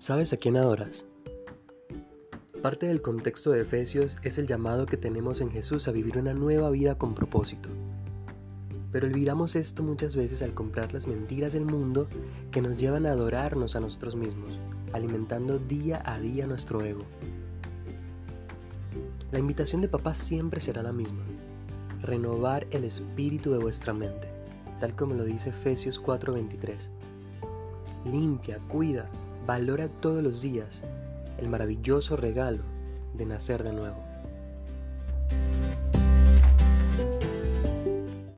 ¿Sabes a quién adoras? Parte del contexto de Efesios es el llamado que tenemos en Jesús a vivir una nueva vida con propósito. Pero olvidamos esto muchas veces al comprar las mentiras del mundo que nos llevan a adorarnos a nosotros mismos, alimentando día a día nuestro ego. La invitación de papá siempre será la misma, renovar el espíritu de vuestra mente, tal como lo dice Efesios 4:23. Limpia, cuida, valora todos los días el maravilloso regalo de nacer de nuevo.